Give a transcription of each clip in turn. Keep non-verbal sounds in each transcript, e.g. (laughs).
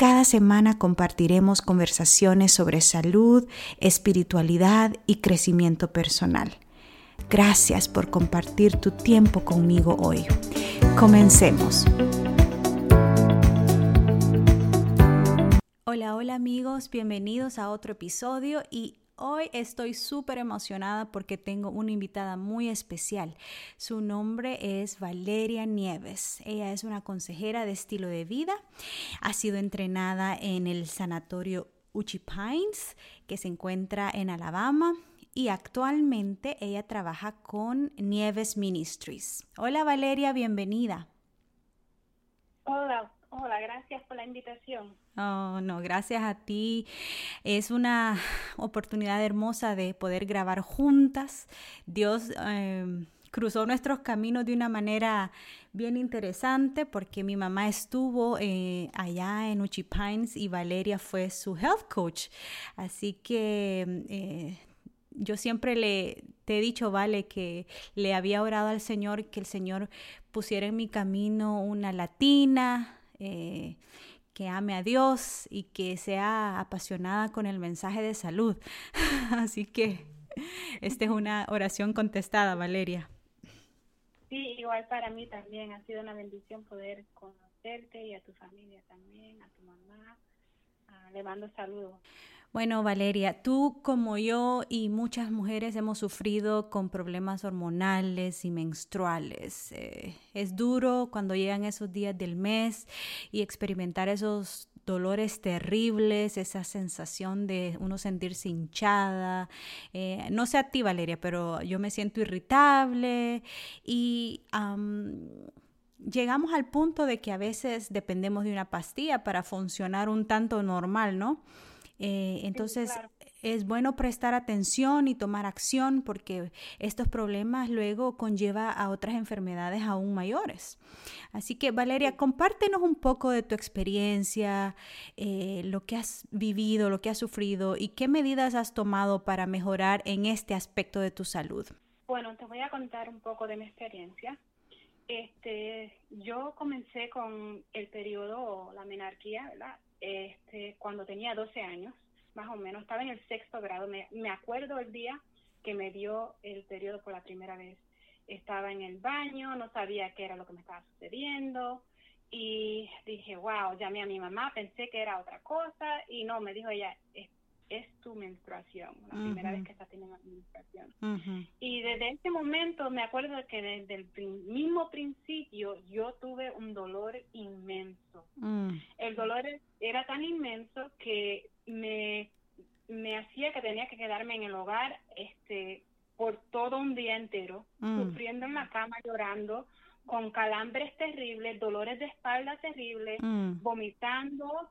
Cada semana compartiremos conversaciones sobre salud, espiritualidad y crecimiento personal. Gracias por compartir tu tiempo conmigo hoy. Comencemos. Hola, hola amigos, bienvenidos a otro episodio y Hoy estoy súper emocionada porque tengo una invitada muy especial. Su nombre es Valeria Nieves. Ella es una consejera de estilo de vida. Ha sido entrenada en el sanatorio Uchi Pines, que se encuentra en Alabama. Y actualmente ella trabaja con Nieves Ministries. Hola Valeria, bienvenida. Hola, hola, gracias por la invitación. Oh, no, gracias a ti. Es una (laughs) oportunidad hermosa de poder grabar juntas. Dios em, cruzó nuestros caminos de una manera bien interesante porque mi mamá estuvo eh, allá en Uchi Pines y Valeria fue su health coach. Así que eh, yo siempre le te he dicho, vale, que le había orado al Señor que el Señor pusiera en mi camino una latina. Eh, que ame a Dios y que sea apasionada con el mensaje de salud. (laughs) Así que esta es una oración contestada, Valeria. Sí, igual para mí también ha sido una bendición poder conocerte y a tu familia también, a tu mamá. Ah, le mando saludos. Bueno, Valeria, tú como yo y muchas mujeres hemos sufrido con problemas hormonales y menstruales. Eh, es duro cuando llegan esos días del mes y experimentar esos dolores terribles, esa sensación de uno sentirse hinchada. Eh, no sé a ti, Valeria, pero yo me siento irritable y llegamos al punto de que a veces dependemos de una pastilla para funcionar un tanto normal, ¿no? Eh, entonces, es bueno prestar atención y tomar acción porque estos problemas luego conlleva a otras enfermedades aún mayores. Así que, Valeria, compártenos un poco de tu experiencia, eh, lo que has vivido, lo que has sufrido y qué medidas has tomado para mejorar en este aspecto de tu salud. Bueno, te voy a contar un poco de mi experiencia. Este, yo comencé con el periodo, la menarquía, ¿verdad? Este, cuando tenía 12 años, más o menos, estaba en el sexto grado, me, me acuerdo el día que me dio el periodo por la primera vez. Estaba en el baño, no sabía qué era lo que me estaba sucediendo y dije, wow, llamé a mi mamá, pensé que era otra cosa y no, me dijo ella, es tu menstruación, la primera vez que estás teniendo menstruación. Y desde ese momento me acuerdo que desde el mismo principio yo tuve un dolor inmenso. Mm. El dolor era tan inmenso que me, me hacía que tenía que quedarme en el hogar este por todo un día entero, mm. sufriendo en la cama, llorando, con calambres terribles, dolores de espalda terribles, mm. vomitando,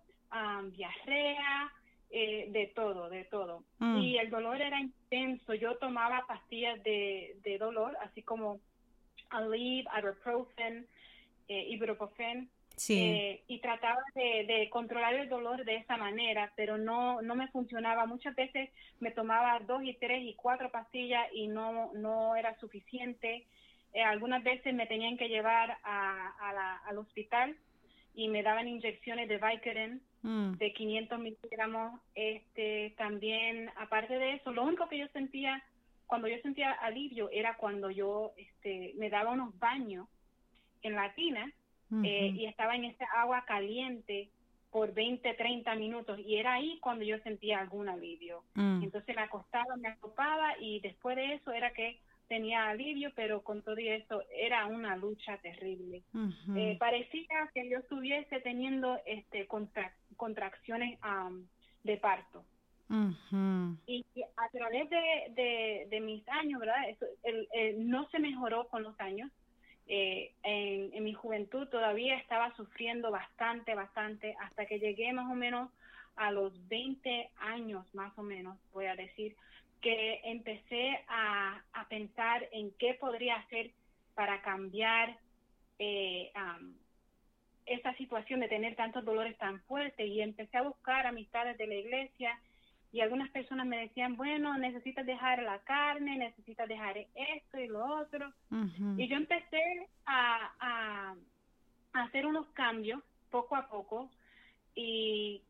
diarrea, eh, de todo, de todo. Mm. Y el dolor era intenso. Yo tomaba pastillas de, de dolor, así como Aleve, Ibuprofen, eh, Ibuprofen. Eh, y trataba de, de, controlar el dolor de esa manera, pero no, no me funcionaba. Muchas veces me tomaba dos y tres y cuatro pastillas y no, no era suficiente. Eh, algunas veces me tenían que llevar a, a la, al hospital y me daban inyecciones de Vicodin Mm. de 500 miligramos. Este, también, aparte de eso, lo único que yo sentía, cuando yo sentía alivio, era cuando yo este, me daba unos baños en la tina eh, y estaba en esa agua caliente por 20, 30 minutos y era ahí cuando yo sentía algún alivio. Mm. Entonces me acostaba, me acopaba y después de eso era que tenía alivio, pero con todo eso era una lucha terrible. Eh, parecía que yo estuviese teniendo este contracciones de parto. Y a través de, de, mis años, ¿verdad? Eso, el, no se mejoró con los años eh, en, en mi juventud todavía estaba sufriendo bastante, bastante, hasta que llegué más o menos a los 20 años, más o menos, voy a decir, que empecé a, a pensar en qué podría hacer para cambiar eh, esa situación de tener tantos dolores tan fuertes y empecé a buscar amistades de la iglesia y algunas personas me decían, bueno, necesitas dejar la carne, necesitas dejar esto y lo otro. Y yo empecé a, a, hacer unos cambios poco a poco y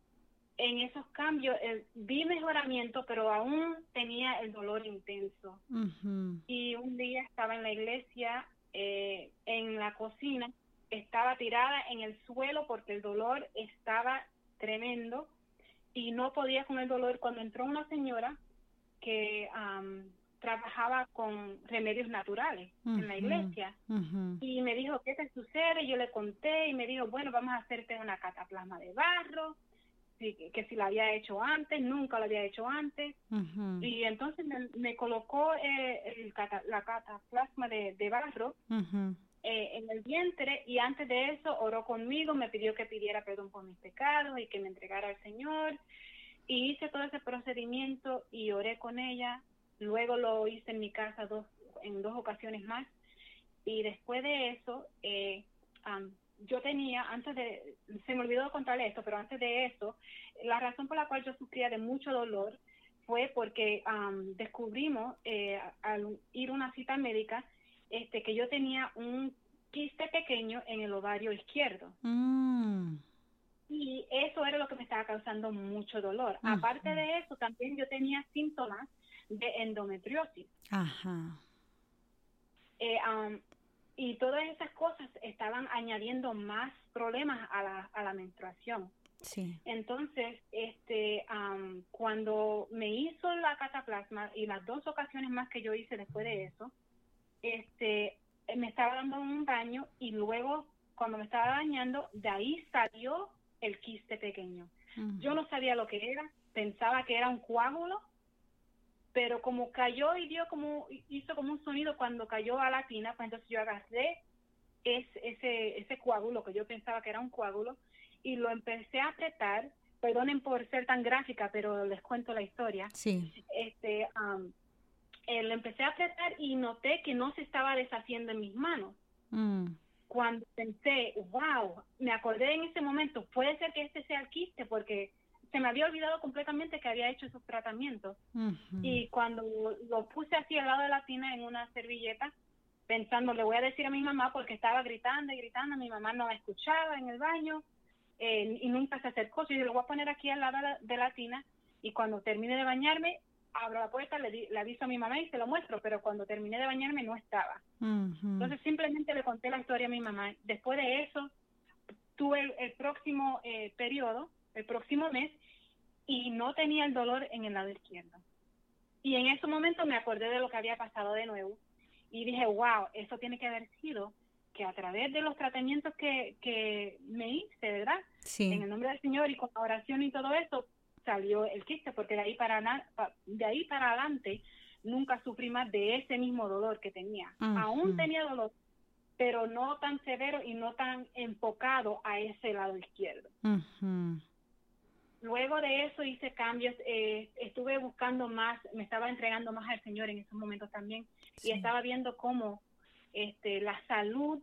en esos cambios eh, vi mejoramiento, pero aún tenía el dolor intenso. Y un día estaba en la iglesia, eh, en la cocina, estaba tirada en el suelo porque el dolor estaba tremendo y no podía con el dolor cuando entró una señora que trabajaba con remedios naturales en la iglesia y me dijo, ¿qué te sucede? Yo le conté y me dijo, bueno, vamos a hacerte una cataplasma de barro, que si la había hecho antes, nunca la había hecho antes. Y entonces me, colocó eh, la cataplasma de, de barro eh, en el vientre y antes de eso oró conmigo, me pidió que pidiera perdón por mis pecados y que me entregara al Señor. Y hice todo ese procedimiento y oré con ella. Luego lo hice en mi casa dos, en dos ocasiones más. Y después de eso, eh, yo tenía, antes de, se me olvidó contarle esto, pero antes de eso, la razón por la cual yo sufría de mucho dolor fue porque descubrimos eh, al ir a una cita médica este, que yo tenía un quiste pequeño en el ovario izquierdo. Mm. Y eso era lo que me estaba causando mucho dolor. Aparte de eso, también yo tenía síntomas de endometriosis. Ajá. Eh, y todas esas cosas estaban añadiendo más problemas a la, a la menstruación. Sí. Entonces, este, cuando me hizo la cataplasma y las dos ocasiones más que yo hice después de eso, este, me estaba dando un baño y luego cuando me estaba bañando, de ahí salió el quiste pequeño. Yo no sabía lo que era, pensaba que era un coágulo, pero como cayó y dio como, hizo como un sonido cuando cayó a la tina, pues entonces yo agarré ese, ese, ese coágulo que yo pensaba que era un coágulo y lo empecé a apretar, perdonen por ser tan gráfica, pero les cuento la historia. Sí. Este, eh, lo empecé a apretar y noté que no se estaba deshaciendo en mis manos. Mm. Cuando pensé, wow, me acordé en ese momento, puede ser que este sea el quiste porque se me había olvidado completamente que había hecho esos tratamientos. Y cuando lo puse así al lado de la tina en una servilleta, pensando, le voy a decir a mi mamá porque estaba gritando y gritando, mi mamá no me escuchaba en el baño eh, y nunca se acercó. Yo lo voy a poner aquí al lado de la tina y cuando termine de bañarme, abro la puerta, le, le, aviso a mi mamá y se lo muestro, pero cuando terminé de bañarme no estaba. Entonces simplemente le conté la historia a mi mamá. Después de eso, tuve el, próximo eh, periodo, el próximo mes, y no tenía el dolor en el lado izquierdo. Y en ese momento me acordé de lo que había pasado de nuevo y dije, wow, eso tiene que haber sido que a través de los tratamientos que, que me hice, ¿verdad? Sí. En el nombre del Señor y con la oración y todo eso, salió el quiste, porque de ahí para, de ahí para adelante nunca sufrí más de ese mismo dolor que tenía. Aún tenía dolor, pero no tan severo y no tan enfocado a ese lado izquierdo. Luego de eso hice cambios, eh, estuve buscando más, me estaba entregando más al Señor en esos momentos también y estaba viendo cómo este, la salud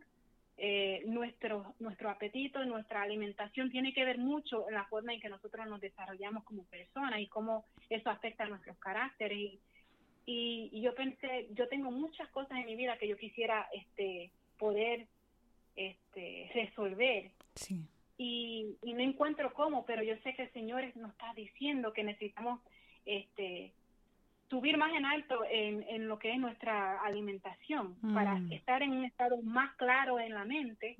eh, nuestro, nuestro apetito, nuestra alimentación tiene que ver mucho en la forma en que nosotros nos desarrollamos como personas y cómo eso afecta a nuestros caracteres. Y, y, yo pensé, yo tengo muchas cosas en mi vida que yo quisiera este, poder este, resolver. Y, y no encuentro cómo, pero yo sé que el Señor nos está diciendo que necesitamos este, subir más en alto en, en lo que es nuestra alimentación para mm. estar en un estado más claro en la mente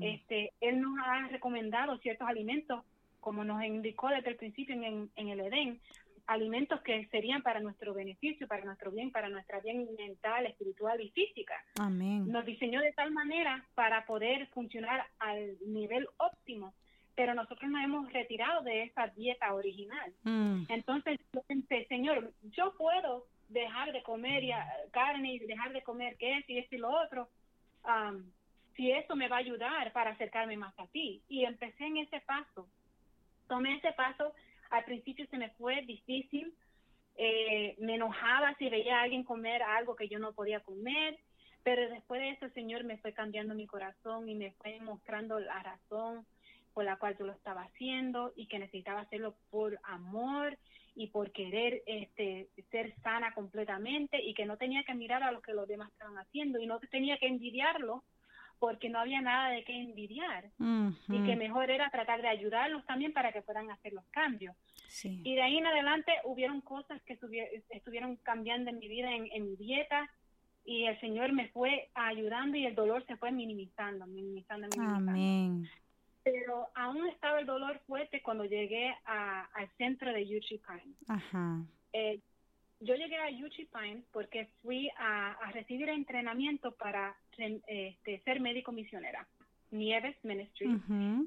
este él nos ha recomendado ciertos alimentos como nos indicó desde el principio en, en, el Edén alimentos que serían para nuestro beneficio, para nuestro bien, para nuestra bien mental, espiritual y física. Amén. Nos diseñó de tal manera para poder funcionar al nivel óptimo pero nosotros nos hemos retirado de esa dieta original. Mm. Entonces yo pensé, Señor, yo puedo dejar de comer carne y dejar de comer queso y esto y lo otro, si eso me va a ayudar para acercarme más a ti. Y empecé en ese paso. Tomé ese paso. Al principio se me fue difícil. Eh, me enojaba si veía a alguien comer algo que yo no podía comer. Pero después de eso el Señor me fue cambiando mi corazón y me fue mostrando la razón por la cual yo lo estaba haciendo y que necesitaba hacerlo por amor y por querer este, ser sana completamente y que no tenía que mirar a lo que los demás estaban haciendo y no tenía que envidiarlo porque no había nada de qué envidiar y que mejor era tratar de ayudarlos también para que puedan hacer los cambios. Y de ahí en adelante hubieron cosas que estuvieron cambiando en mi vida, en, en mi dieta, y el Señor me fue ayudando y el dolor se fue minimizando, minimizando, minimizando. Amén. Pero aún estaba el dolor fuerte cuando llegué al centro de Yuchi Pine. Ajá. Eh, yo llegué a Yuchi Pine porque fui a, recibir entrenamiento para este, ser médico misionera. Nieves Ministry.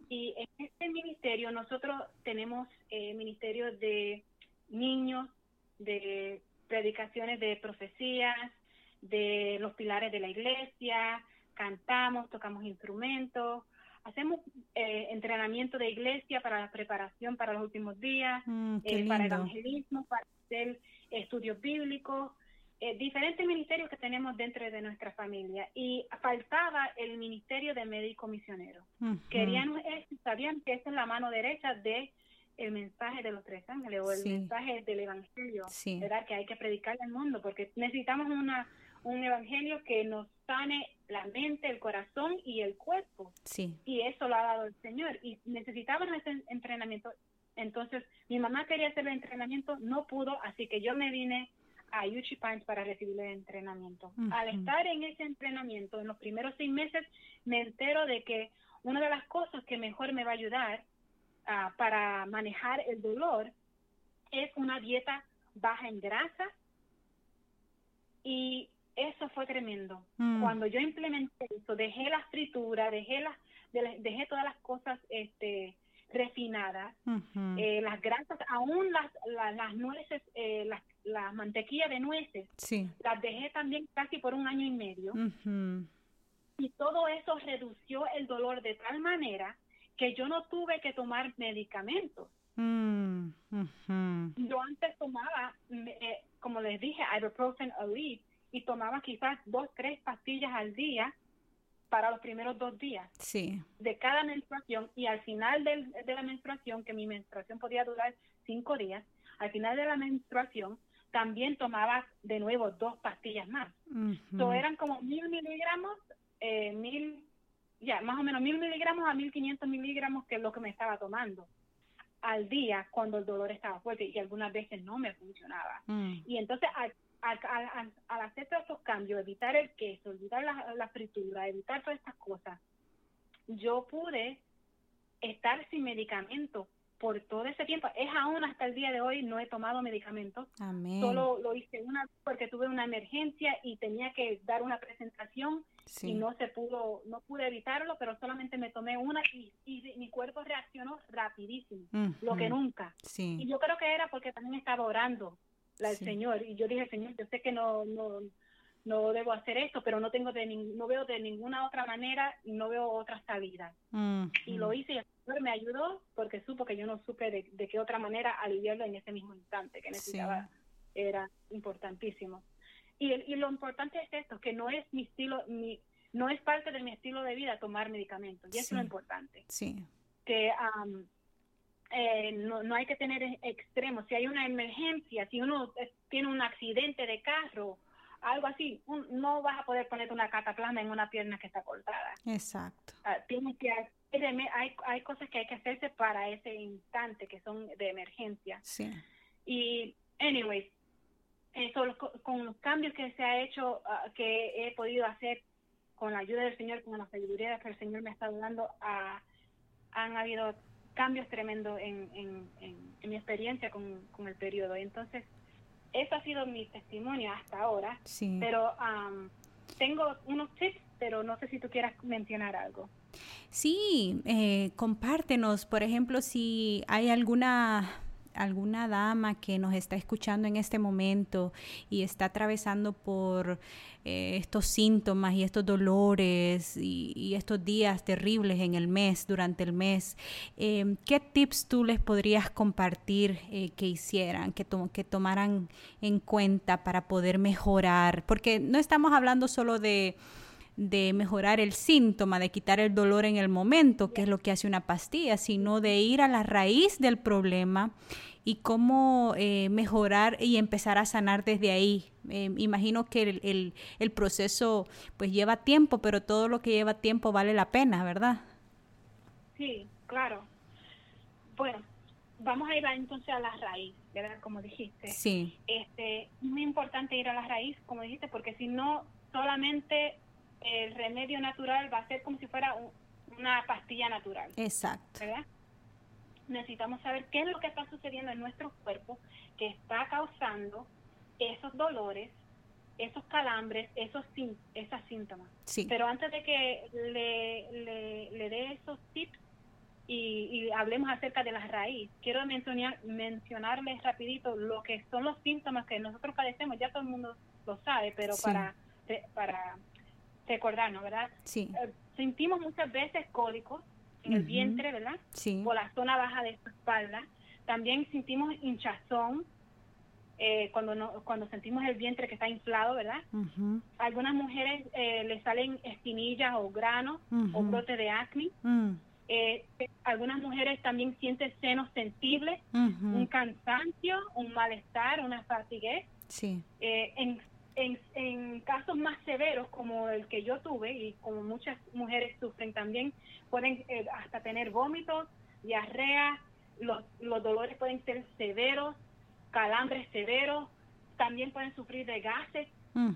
Y en este ministerio nosotros tenemos eh, ministerio de niños, de predicaciones de profecías, de los pilares de la iglesia, cantamos, tocamos instrumentos, hacemos eh, entrenamiento de iglesia para la preparación para los últimos días, mm, eh, para evangelismo, para hacer estudios bíblicos, eh, diferentes ministerios que tenemos dentro de nuestra familia. Y faltaba el ministerio de médico misionero. Querían, sabían que esa es la mano derecha de el mensaje de los tres ángeles o el mensaje del evangelio, ¿verdad? Que hay que predicar al mundo porque necesitamos una un evangelio que nos sane la mente, el corazón y el cuerpo. Sí. Y eso lo ha dado el Señor. Y necesitaban ese entrenamiento. Entonces, mi mamá quería hacer el entrenamiento, no pudo, así que yo me vine a Yuchi Pines para recibir el entrenamiento. Al estar en ese entrenamiento, en los primeros seis meses, me entero de que una de las cosas que mejor me va a ayudar ah, para manejar el dolor es una dieta baja en grasa y eso fue tremendo. Mm. Cuando yo implementé eso, dejé la fritura, dejé las, dejé todas las cosas este, refinadas, eh, las grasas, aún las, las, nueces, eh, las, la mantequilla de nueces, sí. las dejé también casi por un año y medio. Y todo eso redució el dolor de tal manera que yo no tuve que tomar medicamentos. Mm, yo antes tomaba, eh, como les dije, ibuprofen Aleve, y tomaba quizás dos, tres pastillas al día para los primeros dos días sí. de cada menstruación y al final de la menstruación, que mi menstruación podía durar cinco días, al final de la menstruación también tomaba de nuevo dos pastillas más. Uh eran como mil miligramos, eh, mil, ya, más o menos mil miligramos a mil quinientos miligramos que es lo que me estaba tomando al día cuando el dolor estaba fuerte y algunas veces no me funcionaba. Mm. Y entonces al, hacer todos estos cambios, evitar el queso, evitar la, fritura, evitar todas estas cosas, yo pude estar sin medicamento por todo ese tiempo. Es aún hasta el día de hoy no he tomado medicamentos. Solo lo hice una porque tuve una emergencia y tenía que dar una presentación y no se pudo, no pude evitarlo, pero solamente me tomé una y, mi cuerpo reaccionó rapidísimo, lo que nunca. Y yo creo que era porque también estaba orando la del Señor. Y yo dije, Señor, yo sé que no, no, no debo hacer esto, pero no tengo de no veo de ninguna otra manera y no veo otra salida. Y lo hice y el Señor me ayudó porque supo que yo no supe de, qué otra manera aliviarlo en ese mismo instante que necesitaba. Era importantísimo. Y, y lo importante es esto, que no es mi estilo, mi, no es parte de mi estilo de vida tomar medicamentos. Y eso es lo importante. Sí. Que eh, no, no hay que tener extremos. Si hay una emergencia, si uno tiene un accidente de carro, algo así, no vas a poder ponerte una cataplasma en una pierna que está cortada. Exacto. Ah, tienes que hay, hay cosas que hay que hacerse para ese instante que son de emergencia. Sí. Y, anyways, eso, con los cambios que se ha hecho, ah, que he podido hacer con la ayuda del Señor, con la sabiduría que el Señor me está dando, ah, han habido cambios tremendos en, en, mi experiencia con, el periodo. Entonces, eso ha sido mi testimonio hasta ahora. Sí. Pero tengo unos tips, pero no sé si tú quieras mencionar algo. Sí, eh, compártenos, por ejemplo, si hay alguna alguna dama que nos está escuchando en este momento y está atravesando por eh, estos síntomas y estos dolores y, estos días terribles en el mes, durante el mes, eh, ¿qué tips tú les podrías compartir eh, que hicieran, que, que tomaran en cuenta para poder mejorar? Porque no estamos hablando solo de de mejorar el síntoma, de quitar el dolor en el momento, que es lo que hace una pastilla, sino de ir a la raíz del problema y cómo eh, mejorar y empezar a sanar desde ahí. Eh, imagino que el, el, proceso pues lleva tiempo, pero todo lo que lleva tiempo vale la pena, ¿verdad? Sí, claro. Bueno, vamos a ir entonces a la raíz, ¿verdad? Como dijiste. Sí. Este, es muy importante ir a la raíz, como dijiste, porque si no, solamente el remedio natural va a ser como si fuera una pastilla natural. Exacto. ¿Verdad? Necesitamos saber qué es lo que está sucediendo en nuestro cuerpo que está causando esos dolores, esos calambres, esos esas síntomas. Sí. Pero antes de que le, le, dé esos tips y, hablemos acerca de la raíz, quiero mencionar, mencionarles rapidito lo que son los síntomas que nosotros padecemos, ya todo el mundo lo sabe, pero para, para recordarnos, ¿verdad? Sí. Eh, sentimos muchas veces cólicos en el vientre, ¿verdad? Sí. O la zona baja de su espalda. También sentimos hinchazón eh, cuando no, cuando sentimos el vientre que está inflado, ¿verdad? Algunas mujeres eh, le salen espinillas o granos o brote de acné. Mm. Eh, algunas mujeres también sienten senos sensibles, un cansancio, un malestar, una fatigue. Sí. en en, casos más severos como el que yo tuve y como muchas mujeres sufren también, pueden eh, hasta tener vómitos, diarrea, los, los dolores pueden ser severos, calambres severos, también pueden sufrir de gases,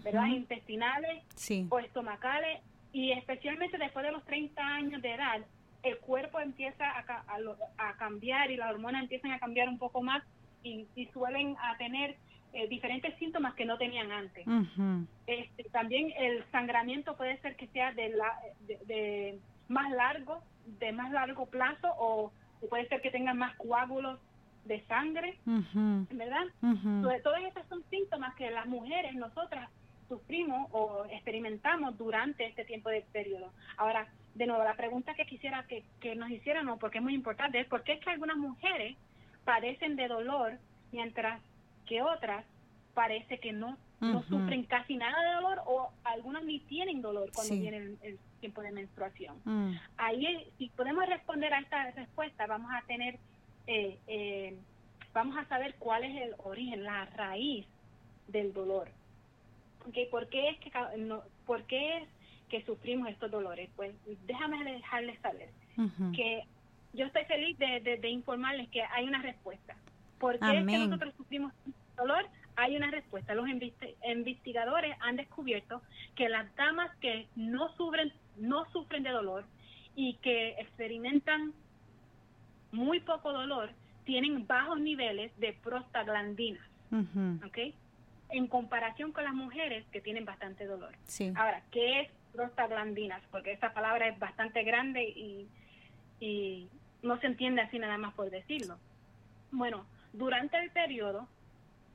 ¿verdad? Intestinales o estomacales y especialmente después de los 30 años de edad, el cuerpo empieza a, a, cambiar y las hormonas empiezan a cambiar un poco más y, y suelen a tener eh, diferentes síntomas que no tenían antes. este, también el sangramiento puede ser que sea de, la, de, más largo, de más largo plazo o puede ser que tengan más coágulos de sangre, ¿verdad? todos estos son síntomas que las mujeres, nosotras, sufrimos o experimentamos durante este tiempo de periodo. Ahora, de nuevo, la pregunta que quisiera que, que nos hicieran, porque es muy importante, es por qué es que algunas mujeres padecen de dolor mientras que otras parece que no, no sufren casi nada de dolor o algunas ni tienen dolor cuando viene el, tiempo de menstruación. Mm. Ahí, si podemos responder a esta respuesta, vamos a tener, eh, eh, vamos a saber cuál es el origen, la raíz del dolor. Okay, ¿Por qué es que no, por qué es que sufrimos estos dolores? Pues déjame dejarles saber que yo estoy feliz de, de, informarles que hay una respuesta. ¿Por qué es que nosotros sufrimos dolor? Hay una respuesta. Los investigadores han descubierto que las damas que no sufren, no sufren de dolor y que experimentan muy poco dolor tienen bajos niveles de prostaglandinas. En comparación con las mujeres que tienen bastante dolor. Ahora, ¿qué es prostaglandinas? Porque esa palabra es bastante grande y, y no se entiende así nada más por decirlo. Bueno, durante el periodo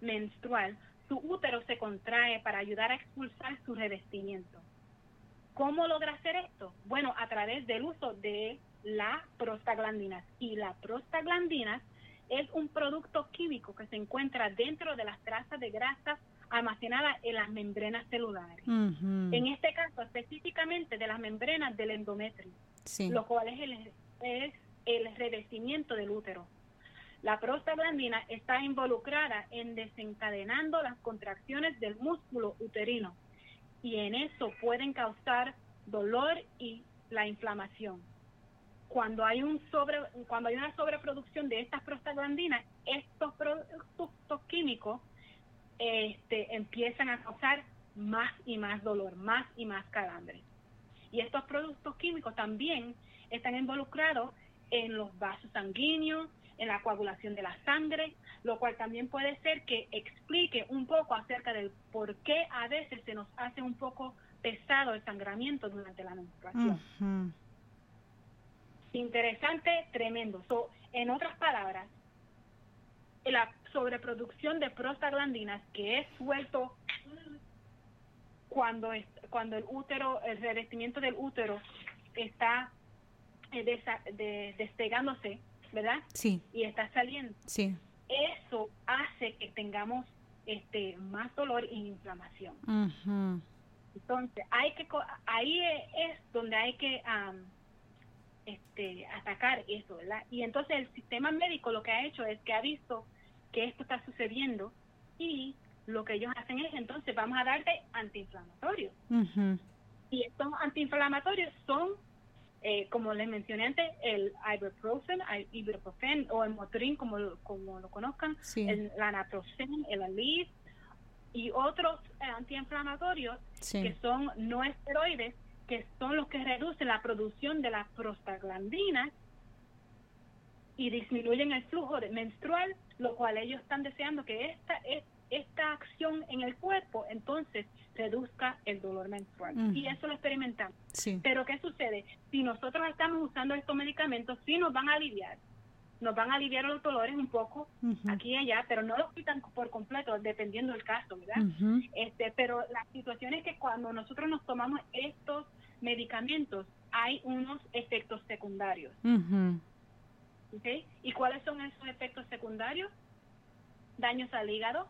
menstrual, su útero se contrae para ayudar a expulsar su revestimiento. ¿Cómo logra hacer esto? Bueno, a través del uso de la prostaglandinas. Y la prostaglandinas es un producto químico que se encuentra dentro de las trazas de grasas almacenadas en las membranas celulares. En este caso, específicamente de las membranas del endometrio, lo cual es el, es el revestimiento del útero. La prostaglandina está involucrada en desencadenando las contracciones del músculo uterino y en eso pueden causar dolor y la inflamación. Cuando hay un sobre una sobreproducción de estas prostaglandinas, estos productos químicos este, empiezan a causar más y más dolor, más y más calambre. Y estos productos químicos también están involucrados en los vasos sanguíneos, en la coagulación de la sangre, lo cual también puede ser que explique un poco acerca del por qué a veces se nos hace un poco pesado el sangramiento durante la menstruación. Interesante, tremendo. So, en otras palabras, la sobreproducción de prostaglandinas que es suelto cuando, es, cuando el útero, el revestimiento del útero está eh, despegándose, ¿verdad? Sí. Y está saliendo. Sí. Eso hace que tengamos este más dolor e inflamación. Entonces, hay que ahí es donde hay que este, atacar eso, ¿verdad? Y entonces el sistema médico lo que ha hecho es que ha visto que esto está sucediendo y lo que ellos hacen es entonces vamos a darte antiinflamatorios. Y estos antiinflamatorios son, eh, como les mencioné antes, el ibuprofen, el ibuprofen o el Motrin, como, como lo conozcan, el, la naproxen, el Aleve y otros antiinflamatorios que son no esteroides, que son los que reducen la producción de las prostaglandinas y disminuyen el flujo menstrual, lo cual ellos están deseando que esta, esta acción en el cuerpo entonces reduzca el dolor menstrual. Y eso lo experimentamos. Pero ¿qué sucede? Si nosotros estamos usando estos medicamentos, sí nos van a aliviar, nos van a aliviar los dolores un poco aquí y allá, pero no los quitan por completo, dependiendo del caso, ¿verdad? este, pero la situación es que cuando nosotros nos tomamos estos medicamentos, hay unos efectos secundarios. ¿Y cuáles son esos efectos secundarios? Daños al hígado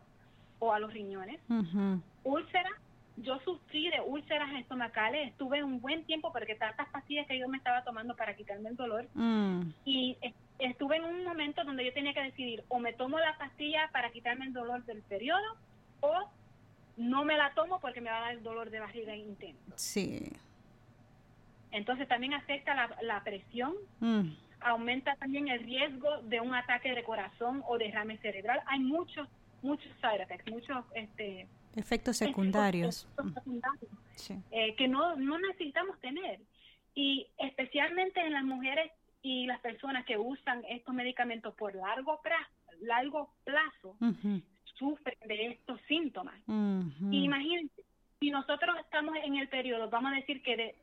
o a los riñones, úlceras. Yo sufrí de úlceras estomacales, estuve un buen tiempo porque tantas pastillas que yo me estaba tomando para quitarme el dolor mm. y estuve en un momento donde yo tenía que decidir o me tomo la pastilla para quitarme el dolor del periodo o no me la tomo porque me va a dar el dolor de barriga intenso. Sí. Entonces también afecta la, presión, mm. aumenta también el riesgo de un ataque de corazón o derrame cerebral. Hay muchos, muchos side effects, muchos este, efectos secundarios, eh, que no, no necesitamos tener. Y especialmente en las mujeres y las personas que usan estos medicamentos por largo plazo, largo plazo sufren de estos síntomas. Imagínense, si nosotros estamos en el periodo, vamos a decir que de,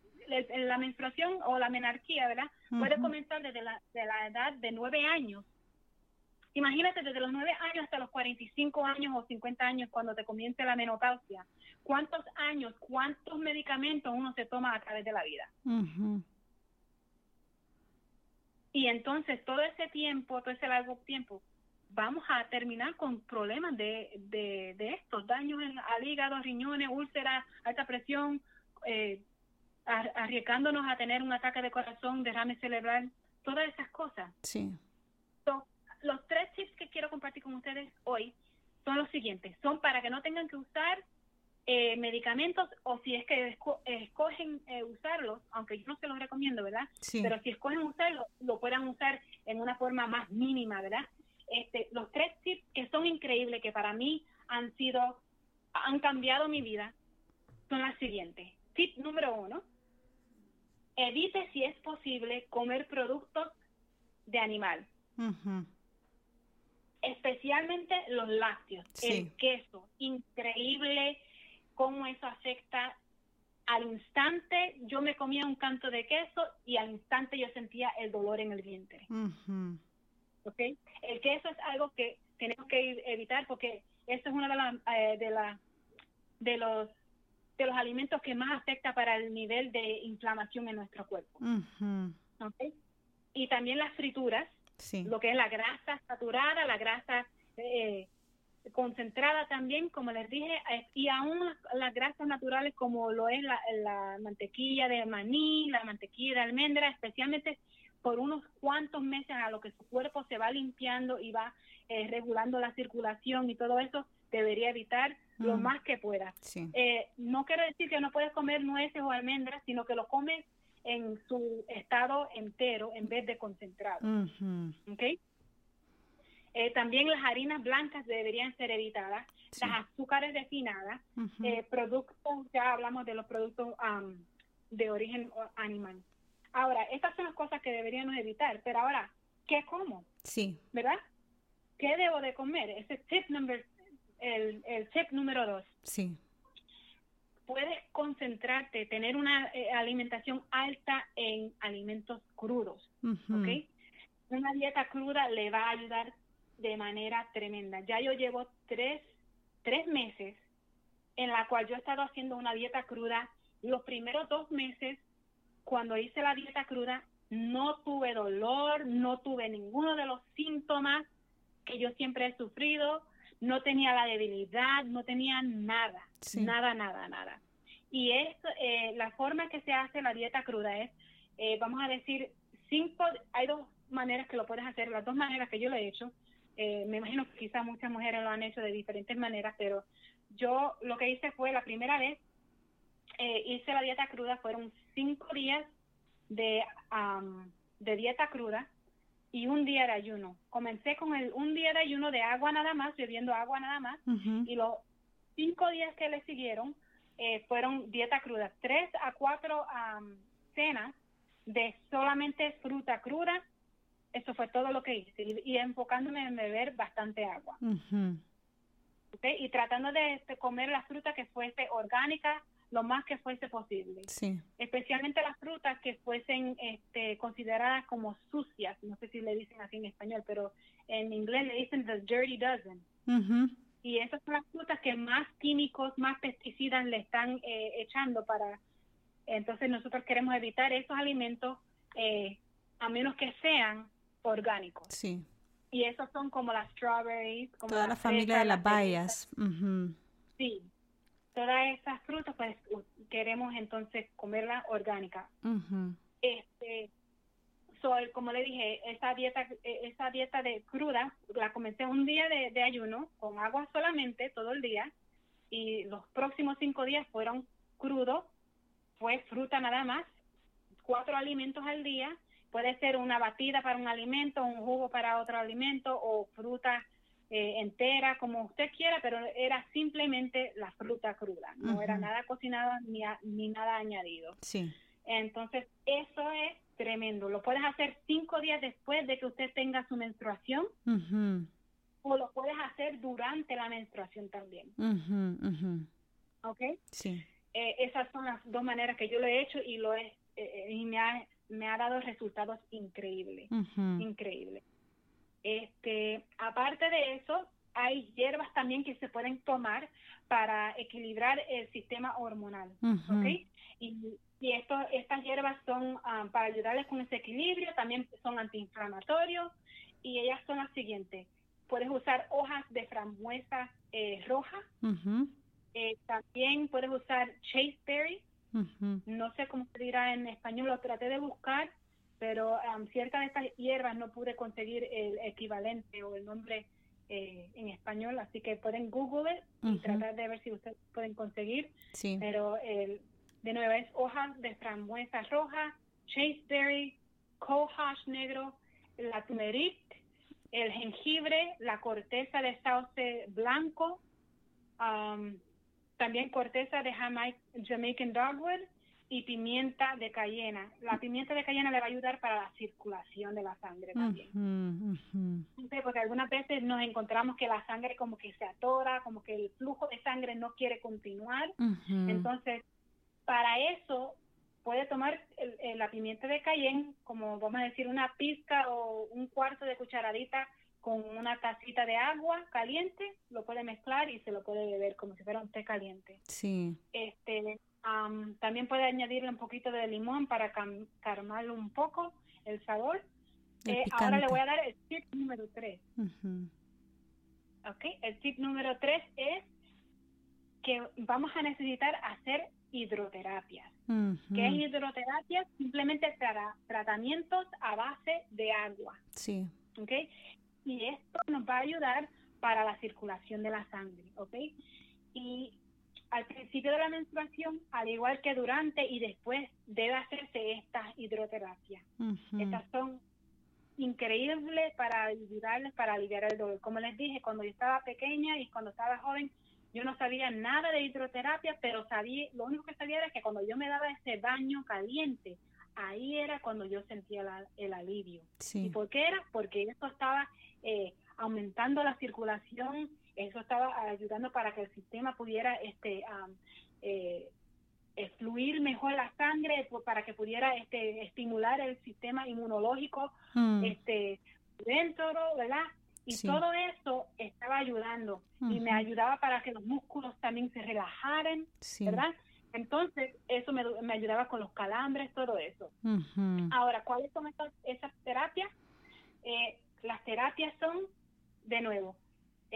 la menstruación o la menarquía, ¿verdad? Puede comenzar desde la, de la edad de nueve años. Imagínate desde los nueve años hasta los 45 años o 50 años cuando te comience la menopausia. ¿Cuántos años, cuántos medicamentos uno se toma a través de la vida? Y entonces todo ese tiempo, todo ese largo tiempo, vamos a terminar con problemas de, de, estos daños en, al hígado, riñones, úlceras, alta presión, eh, arriesgándonos a tener un ataque de corazón, derrame cerebral, todas esas cosas. Sí. Los tres tips que quiero compartir con ustedes hoy son los siguientes. Son para que no tengan que usar eh, medicamentos o si es que escogen eh, usarlos, aunque yo no se los recomiendo, ¿verdad? Pero si escogen usarlo, lo puedan usar en una forma más mínima, ¿verdad? Este, los tres tips que son increíbles, que para mí han sido, han cambiado mi vida, son las siguientes. Tip número uno, evite si es posible comer productos de animal. Especialmente los lácteos, el queso, increíble cómo eso afecta al instante. Yo me comía un canto de queso y al instante yo sentía el dolor en el vientre. El queso es algo que tenemos que evitar porque eso es uno de, la, eh, de, la, de los de los alimentos que más afecta para el nivel de inflamación en nuestro cuerpo. Y también las frituras, lo que es la grasa saturada, la grasa eh, concentrada también, como les dije, eh, y aún las, grasas naturales como lo es la, mantequilla de maní, la mantequilla de almendra, especialmente por unos cuantos meses a lo que su cuerpo se va limpiando y va eh, regulando la circulación y todo eso, debería evitar lo mm. más que pueda. Eh, no quiero decir que no puedes comer nueces o almendras, sino que lo comes en su estado entero en vez de concentrado. ¿Okay? Eh, también las harinas blancas deberían ser evitadas, las azúcares refinadas, eh, productos, ya hablamos de los productos de origen animal. Ahora, estas son las cosas que deberíamos evitar, pero ahora, ¿qué como? Sí. ¿Verdad? ¿Qué debo de comer? Ese tip number, el, el tip número dos. Sí. Puedes concentrarte, tener una eh, alimentación alta en alimentos crudos, ¿ok? Una dieta cruda le va a ayudar de manera tremenda. Ya yo llevo tres, tres meses en la cual yo he estado haciendo una dieta cruda. Los primeros dos meses, cuando hice la dieta cruda, no tuve dolor, no tuve ninguno de los síntomas que yo siempre he sufrido, no tenía la debilidad, no tenía nada, nada, nada, nada. Y es eh, la forma que se hace la dieta cruda es, eh, vamos a decir, cinco, hay dos maneras que lo puedes hacer, las dos maneras que yo lo he hecho, eh, me imagino que quizás muchas mujeres lo han hecho de diferentes maneras, pero yo lo que hice fue la primera vez, hice la dieta cruda, fueron cinco días de, de dieta cruda y un día de ayuno. Comencé con el un día de ayuno de agua nada más, bebiendo agua nada más, y los cinco días que le siguieron eh, fueron dieta cruda, tres a cuatro cenas de solamente fruta cruda. Eso fue todo lo que hice y, enfocándome en beber bastante agua. Y tratando de, comer la fruta que fuese orgánica lo más que fuese posible. Sí. Especialmente las frutas que fuesen este, consideradas como sucias. No sé si le dicen así en español, pero en inglés le dicen the dirty dozen y esas son las frutas que más químicos, más pesticidas le están eh, echando para... Entonces nosotros queremos evitar esos alimentos eh, a menos que sean orgánicos. Sí. Y esos son como las strawberries, como toda la familia de las bayas. Sí. Todas esas frutas, pues queremos entonces comerlas orgánicas. Este, como le dije, esa dieta, e, esa dieta de cruda, la comencé un día de, ayuno, con agua solamente, todo el día, y los próximos cinco días fueron crudos, fue fruta nada más, cuatro alimentos al día, puede ser una batida para un alimento, un jugo para otro alimento, o fruta eh, entera, como usted quiera, pero era simplemente la fruta cruda, no era nada cocinado ni, ni nada añadido. Sí. Entonces, eso es tremendo. Lo puedes hacer cinco días después de que usted tenga su menstruación. O lo puedes hacer durante la menstruación también. ¿Ok? Sí. Eh, esas son las dos maneras que yo lo he hecho y lo he, eh, y me ha, me ha dado resultados increíbles. Increíbles. Este, aparte de eso, hay hierbas también que se pueden tomar para equilibrar el sistema hormonal. ¿Ok? Y y esto, estas hierbas son ah, para ayudarles con ese equilibrio, también son antiinflamatorios y ellas son las siguientes. Puedes usar hojas de frambuesa eh, roja, eh, también puedes usar chaseberry, no sé cómo se dirá en español, lo traté de buscar, pero um, ciertas de estas hierbas no pude conseguir el equivalente o el nombre eh, en español, así que pueden Google y tratar de ver si ustedes pueden conseguir. Sí. Pero el, de nuevo, es hojas de frambuesa roja, chaseberry, cohosh negro, la turmeric, el jengibre, la corteza de sauce blanco, um, también corteza de Jamaican dogwood y pimienta de cayena. La pimienta de cayena le va a ayudar para la circulación de la sangre también. porque algunas veces nos encontramos que la sangre como que se atora, como que el flujo de sangre no quiere continuar. Entonces, para eso puede tomar la pimienta de cayenne, como vamos a decir, una pizca o un cuarto de cucharadita con una tacita de agua caliente, lo puede mezclar y se lo puede beber como si fuera un té caliente. Sí. Este, también puede añadirle un poquito de limón para calmarlo un poco el sabor. Eh, ahora le voy a dar el tip número 3. Ok, el tip número 3 es que vamos a necesitar hacer hidroterapia. ¿Qué es hidroterapia? Simplemente para tratamientos a base de agua. Sí. ¿Ok? Y esto nos va a ayudar para la circulación de la sangre. ¿Ok? Y al principio de la menstruación, al igual que durante y después, debe hacerse esta hidroterapia. Estas son increíbles para ayudarles para aliviar el dolor. Como les dije, cuando yo estaba pequeña y cuando estaba joven, yo no sabía nada de hidroterapia, pero sabía, lo único que sabía era que cuando yo me daba ese baño caliente, ahí era cuando yo sentía el alivio. ¿Y por qué era? Porque eso estaba eh, aumentando la circulación, eso estaba ayudando para que el sistema pudiera este eh, fluir mejor la sangre, para que pudiera este estimular el sistema inmunológico mm. este dentro, ¿verdad? Y todo eso estaba ayudando y me ayudaba para que los músculos también se relajaran, ¿verdad? Entonces, eso me, me, ayudaba con los calambres, todo eso. Ahora, ¿cuáles son estas, esas terapias? Eh, las terapias son, de nuevo,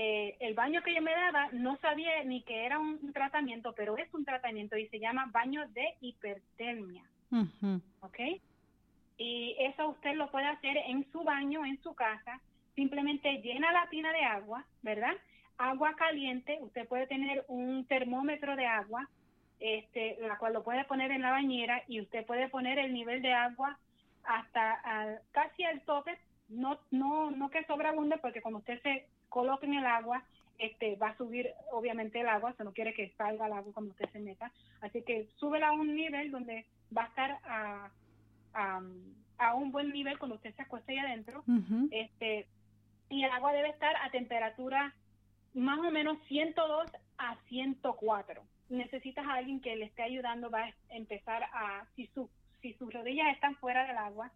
eh, el baño que yo me daba, no sabía ni que era un tratamiento, pero es un tratamiento y se llama baño de hipertermia. ¿Ok? Y eso usted lo puede hacer en su baño, en su casa, simplemente llena la tina de agua, ¿verdad? Agua caliente, usted puede tener un termómetro de agua, este, la cual lo puede poner en la bañera y usted puede poner el nivel de agua hasta casi al tope, no, no, no que sobreabunde, porque cuando usted se coloque en el agua, este, va a subir obviamente el agua, se no quiere que salga el agua cuando usted se meta, así que súbela a un nivel donde va a estar a, a, un buen nivel cuando usted se acueste ahí adentro, este, y el agua debe estar a temperatura más o menos 102 a 104. Necesitas a alguien que le esté ayudando, va a empezar a, si, su, si sus rodillas están fuera del agua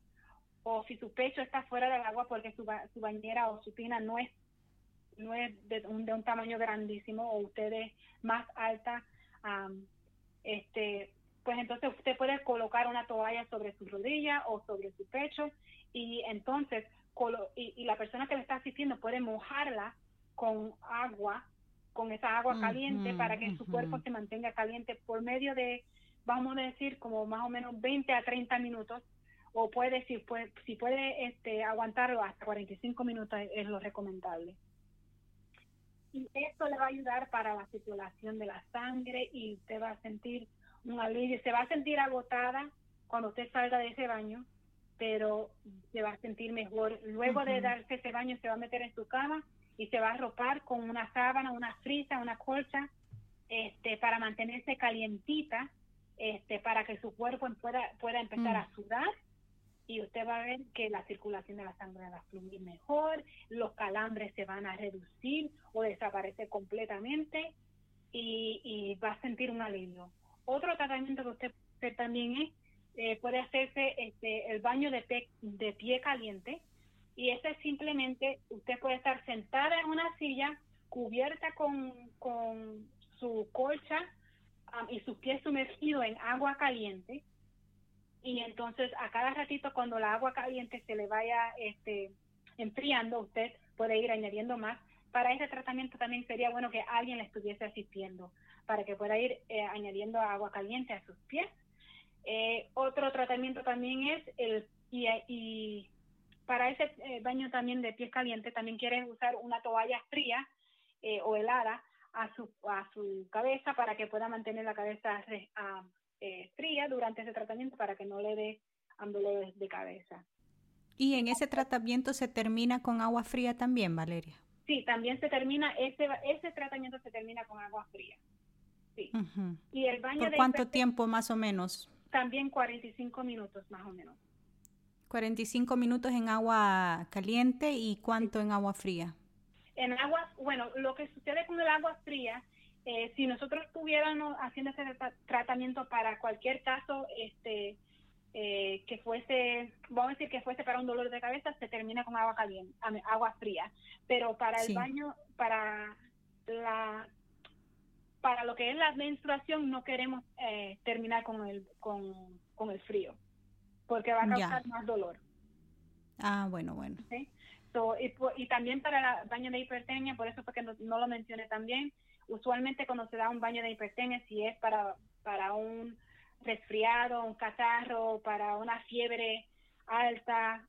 o si su pecho está fuera del agua porque su, su bañera o su tina no es no es de un, de un tamaño grandísimo o usted es más alta, este, pues entonces usted puede colocar una toalla sobre su rodilla o sobre su pecho y entonces y, la persona que le está asistiendo puede mojarla con agua, con esa agua caliente para que su cuerpo se mantenga caliente por medio de, vamos a decir, como más o menos 20 a 30 minutos, o puede, si puede, si puede este, aguantarlo hasta 45 minutos es lo recomendable. Y esto le va a ayudar para la circulación de la sangre y usted va a sentir un alivio, se va a sentir agotada cuando usted salga de ese baño, pero se va a sentir mejor. Luego de darse ese baño se va a meter en su cama y se va a arropar con una sábana, una frisa, una colcha, este, para mantenerse calientita, este, para que su cuerpo pueda, pueda empezar a mm. sudar y usted va a ver que la circulación de la sangre va a fluir mejor, los calambres se van a reducir o desaparecer completamente y, va a sentir un alivio. Otro tratamiento que usted también es eh, puede hacerse este, el baño de pie, caliente y ese simplemente usted puede estar sentada en una silla cubierta con, su colcha y sus pies sumergidos en agua caliente y entonces a cada ratito cuando la agua caliente se le vaya este, enfriando usted puede ir añadiendo más. Para ese tratamiento también sería bueno que alguien le estuviese asistiendo para que pueda ir eh, añadiendo agua caliente a sus pies. Eh, otro tratamiento también es el y, para ese eh, baño también de pies caliente también quieren usar una toalla fría o helada a su, a su cabeza para que pueda mantener la cabeza ah, fría durante ese tratamiento para que no le dé dolores de cabeza. ¿Y en ese tratamiento se termina con agua fría también, Valeria? Sí, también se termina, ese, ese tratamiento se termina con agua fría. Sí. y el baño ¿Por cuánto tiempo más o menos? También 45 minutos más o menos. 45 minutos en agua caliente y cuánto en agua fría. En agua, bueno, lo que sucede con el agua fría, eh, si nosotros estuviéramos haciendo ese tratamiento para cualquier caso, este, eh, que fuese, vamos a decir que fuese para un dolor de cabeza, se termina con agua caliente, agua fría. Pero para el baño, para la para lo que es la menstruación no queremos eh, terminar con el, con, el frío, porque va a causar más dolor. Ah, bueno, bueno. y, también para el baño de hipertenia, por eso porque no, no, lo mencioné también, usualmente cuando se da un baño de hipertenia, si es para, para un resfriado, un catarro, para una fiebre alta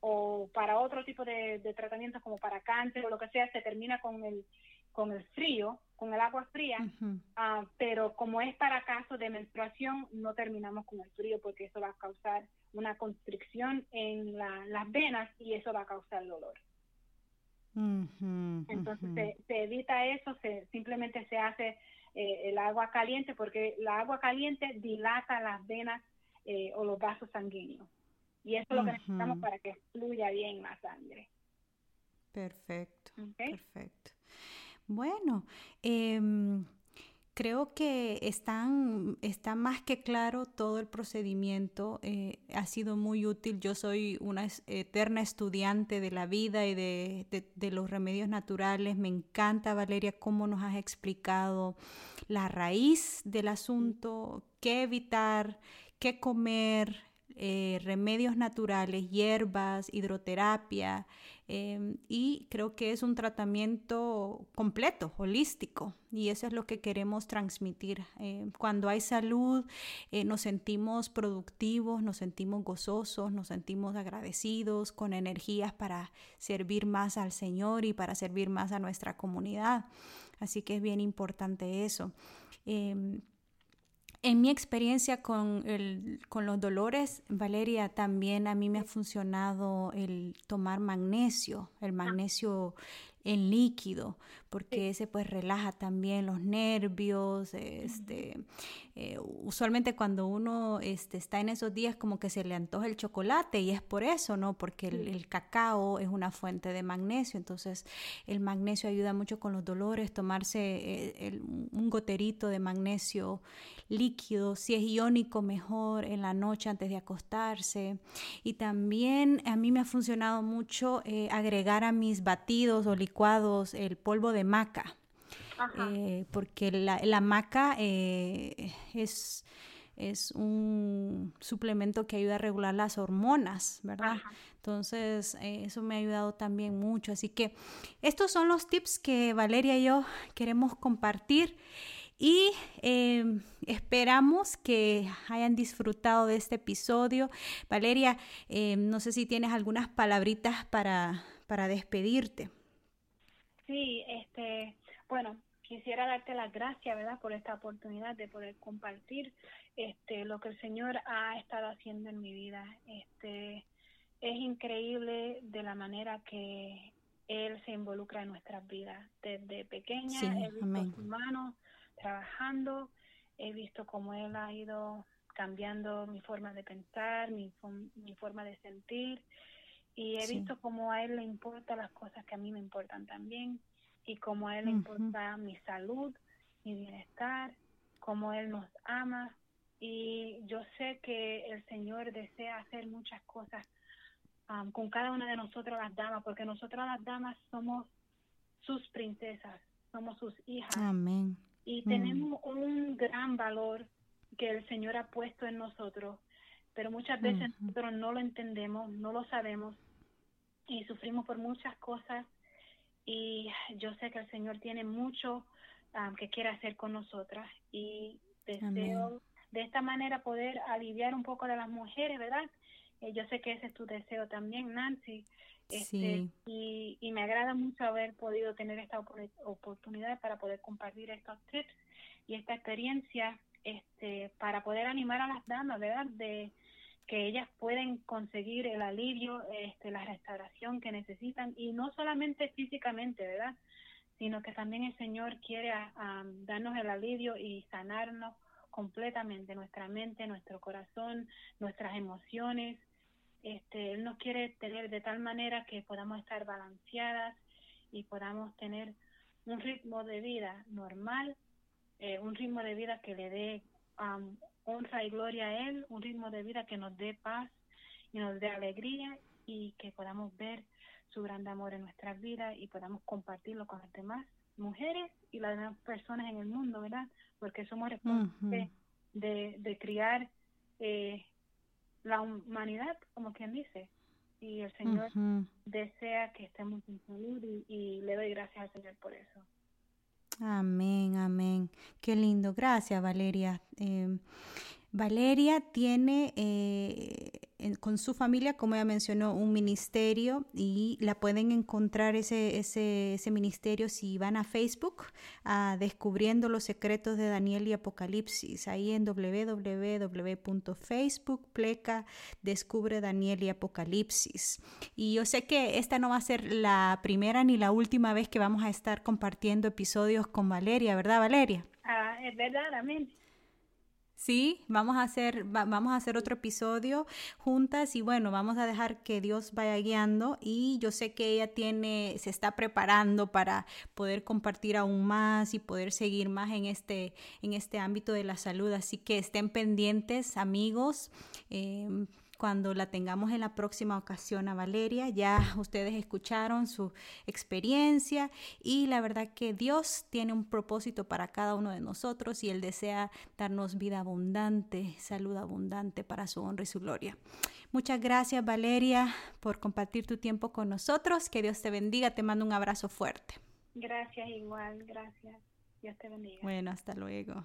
o para otro tipo de, de tratamiento como para cáncer o lo que sea, se termina con el, con el frío, con el agua fría, ah, pero como es para casos de menstruación, no terminamos con el frío porque eso va a causar una constricción en las venas y eso va a causar dolor. Entonces se, evita eso, se, simplemente se hace eh, el agua caliente porque la agua caliente dilata las venas eh, o los vasos sanguíneos. Y eso es lo que necesitamos para que fluya bien la sangre. Perfecto, perfecto. Bueno, em, creo que está más que claro todo el procedimiento. Eh, ha sido muy útil. Yo soy una eterna estudiante de la vida y de, de, los remedios naturales. Me encanta, Valeria, cómo nos has explicado la raíz del asunto, qué evitar, qué comer, eh, remedios naturales, hierbas, hidroterapia, em, y creo que es un tratamiento completo, holístico, y eso es lo que queremos transmitir. Eh, cuando hay salud, eh, nos sentimos productivos, nos sentimos gozosos, nos sentimos agradecidos, con energías para servir más al Señor y para servir más a nuestra comunidad. Así que es bien importante eso. En mi experiencia con, el, con los dolores, Valeria, también a mí me ha funcionado el tomar magnesio, el magnesio en líquido, porque ese pues relaja también los nervios, este, eh, usualmente cuando uno este, está en esos días como que se le antoja el chocolate y es por eso, ¿no? Porque el, cacao es una fuente de magnesio, entonces el magnesio ayuda mucho con los dolores, tomarse eh, un goterito de magnesio líquido, si es iónico mejor en la noche antes de acostarse. Y también a mí me ha funcionado mucho eh, agregar a mis batidos o licuados el polvo de maca, eh, porque la, maca eh, es, es un suplemento que ayuda a regular las hormonas, ¿verdad? Entonces, eh, eso me ha ayudado también mucho. Así que estos son los tips que Valeria y yo queremos compartir. Y esperamos que hayan disfrutado de este episodio. Valeria, no sé si tienes algunas palabritas para, para despedirte. Sí, este, bueno, quisiera darte las gracias, ¿verdad?, por esta oportunidad de poder compartir este lo que el Señor ha estado haciendo en mi vida. Este es increíble de la manera que él se involucra en nuestras vidas. Desde pequeña he visto su mano trabajando, he visto cómo él ha ido cambiando mi forma de pensar, mi, mi forma de sentir y he visto cómo a él le importan las cosas que a mí me importan también y cómo a él le importa mi salud, mi bienestar, cómo él nos ama y yo sé que el Señor desea hacer muchas cosas um, con cada una de nosotras las damas, porque nosotras las damas somos sus princesas, somos sus hijas. Amén. Y tenemos un gran valor que el Señor ha puesto en nosotros, pero muchas veces nosotros no lo entendemos, no lo sabemos y sufrimos por muchas cosas y yo sé que el Señor tiene mucho um, que quiere hacer con nosotras y deseo de esta manera poder aliviar un poco de las mujeres, ¿verdad? Eh, yo sé que ese es tu deseo también, Nancy. Este, y, y, me agrada mucho haber podido tener esta oportunidad para poder compartir estos tips y esta experiencia este, para poder animar a las damas, ¿verdad? De, que ellas pueden conseguir el alivio, este, la restauración que necesitan y no solamente físicamente, ¿verdad? Sino que también el Señor quiere darnos el alivio y sanarnos completamente nuestra mente, nuestro corazón, nuestras emociones. Este, él nos quiere tener de tal manera que podamos estar balanceadas y podamos tener un ritmo de vida normal, eh, un ritmo de vida que le dé honra y gloria a Él, un ritmo de vida que nos dé paz y nos dé alegría y que podamos ver su gran amor en nuestras vidas y podamos compartirlo con las demás mujeres y las demás personas en el mundo, ¿verdad? Porque somos responsables de, de criar eh, la humanidad, como quien dice. Y el Señor desea que estemos en salud y le doy gracias al Señor por eso. Amén, amén. Qué lindo. Gracias, Valeria. Em, Valeria tiene eh, con su familia, como ella mencionó, un ministerio y la pueden encontrar ese, ese, ese ministerio si van a Facebook a Descubriendo los Secretos de Daniel y Apocalipsis. Ahí en www.facebook, pleca, Descubre Daniel y Apocalipsis. Y yo sé que esta no va a ser la primera ni la última vez que vamos a estar compartiendo episodios con Valeria, ¿verdad, Valeria? Ah, es verdad, amén. Sí, vamos a hacer, vamos a hacer otro episodio juntas y bueno, vamos a dejar que Dios vaya guiando y yo sé que ella tiene, se está preparando para poder compartir aún más y poder seguir más en este, en este ámbito de la salud. Así que estén pendientes, amigos. Em, cuando la tengamos en la próxima ocasión a Valeria. Ya (laughs) ustedes escucharon su experiencia y la verdad que Dios tiene un propósito para cada uno de nosotros y Él desea darnos vida abundante, salud abundante para su honra y su gloria. Muchas gracias Valeria por compartir tu tiempo con nosotros. Que Dios te bendiga. Te mando un abrazo fuerte. Gracias igual, gracias. Dios te bendiga. Bueno, hasta luego.